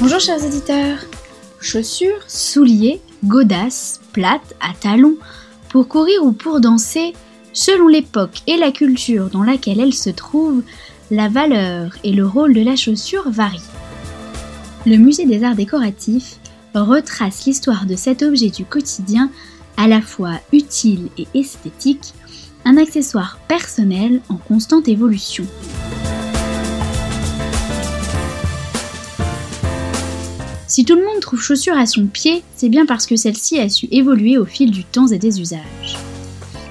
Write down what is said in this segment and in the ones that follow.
Bonjour chers éditeurs Chaussures, souliers, godasses, plates, à talons, pour courir ou pour danser, selon l'époque et la culture dans laquelle elles se trouvent, la valeur et le rôle de la chaussure varient. Le musée des arts décoratifs retrace l'histoire de cet objet du quotidien à la fois utile et esthétique, un accessoire personnel en constante évolution. Si tout le monde trouve chaussure à son pied, c'est bien parce que celle-ci a su évoluer au fil du temps et des usages.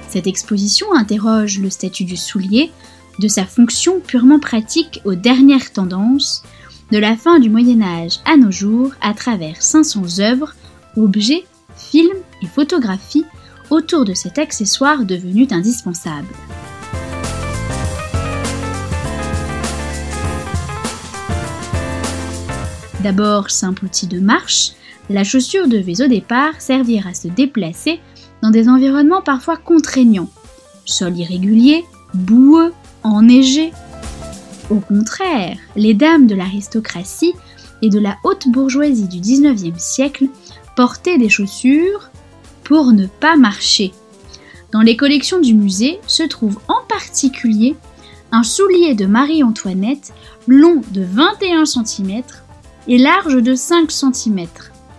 Cette exposition interroge le statut du soulier, de sa fonction purement pratique aux dernières tendances, de la fin du Moyen Âge à nos jours à travers 500 œuvres, objets, films et photographies autour de cet accessoire devenu indispensable. D'abord simple outil de marche, la chaussure devait au départ servir à se déplacer dans des environnements parfois contraignants, sol irrégulier, boueux, enneigé. Au contraire, les dames de l'aristocratie et de la haute bourgeoisie du XIXe siècle portaient des chaussures pour ne pas marcher. Dans les collections du musée se trouve en particulier un soulier de Marie-Antoinette long de 21 cm et large de 5 cm.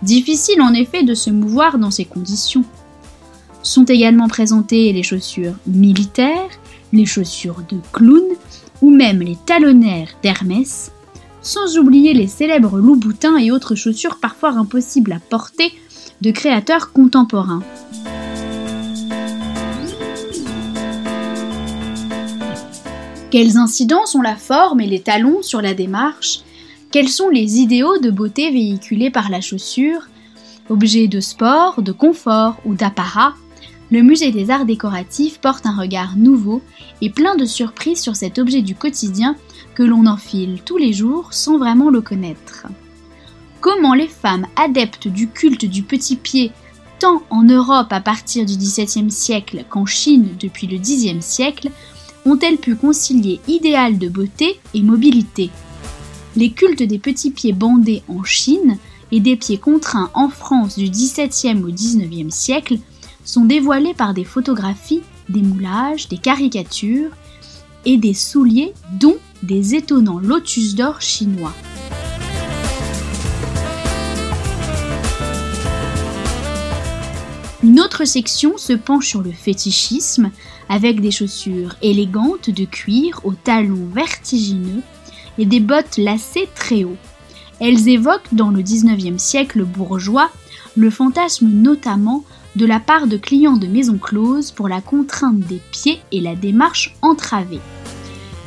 Difficile en effet de se mouvoir dans ces conditions. Sont également présentées les chaussures militaires, les chaussures de clown ou même les talonnaires d'Hermès, sans oublier les célèbres loups-boutins et autres chaussures parfois impossibles à porter de créateurs contemporains. Quelles incidences ont la forme et les talons sur la démarche? Quels sont les idéaux de beauté véhiculés par la chaussure? Objet de sport, de confort ou d'apparat, le musée des arts décoratifs porte un regard nouveau et plein de surprises sur cet objet du quotidien que l'on enfile tous les jours sans vraiment le connaître. Comment les femmes adeptes du culte du petit pied, tant en Europe à partir du XVIIe siècle qu'en Chine depuis le Xe siècle, ont-elles pu concilier idéal de beauté et mobilité? Les cultes des petits pieds bandés en Chine et des pieds contraints en France du XVIIe au XIXe siècle sont dévoilés par des photographies, des moulages, des caricatures et des souliers dont des étonnants lotus d'or chinois. Une autre section se penche sur le fétichisme avec des chaussures élégantes de cuir aux talons vertigineux et des bottes lacées très haut. Elles évoquent dans le XIXe siècle bourgeois le fantasme notamment de la part de clients de maisons closes pour la contrainte des pieds et la démarche entravée.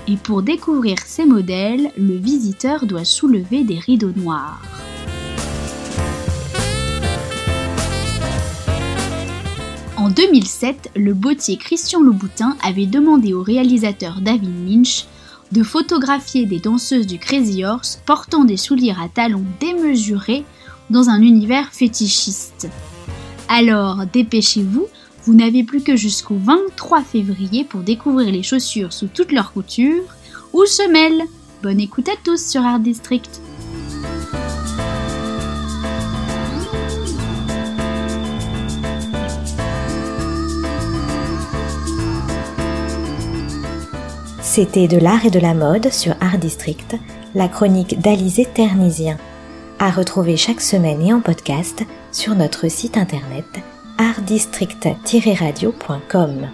Et pour découvrir ces modèles, le visiteur doit soulever des rideaux noirs. En 2007, le bottier Christian Louboutin avait demandé au réalisateur David Lynch de photographier des danseuses du Crazy Horse portant des souliers à talons démesurés dans un univers fétichiste. Alors, dépêchez-vous, vous n'avez plus que jusqu'au 23 février pour découvrir les chaussures sous toutes leurs coutures ou semelles. Bonne écoute à tous sur Art District. C'était de l'art et de la mode sur Art District, la chronique d'Alizé Ternisien. À retrouver chaque semaine et en podcast sur notre site internet artdistrict-radio.com.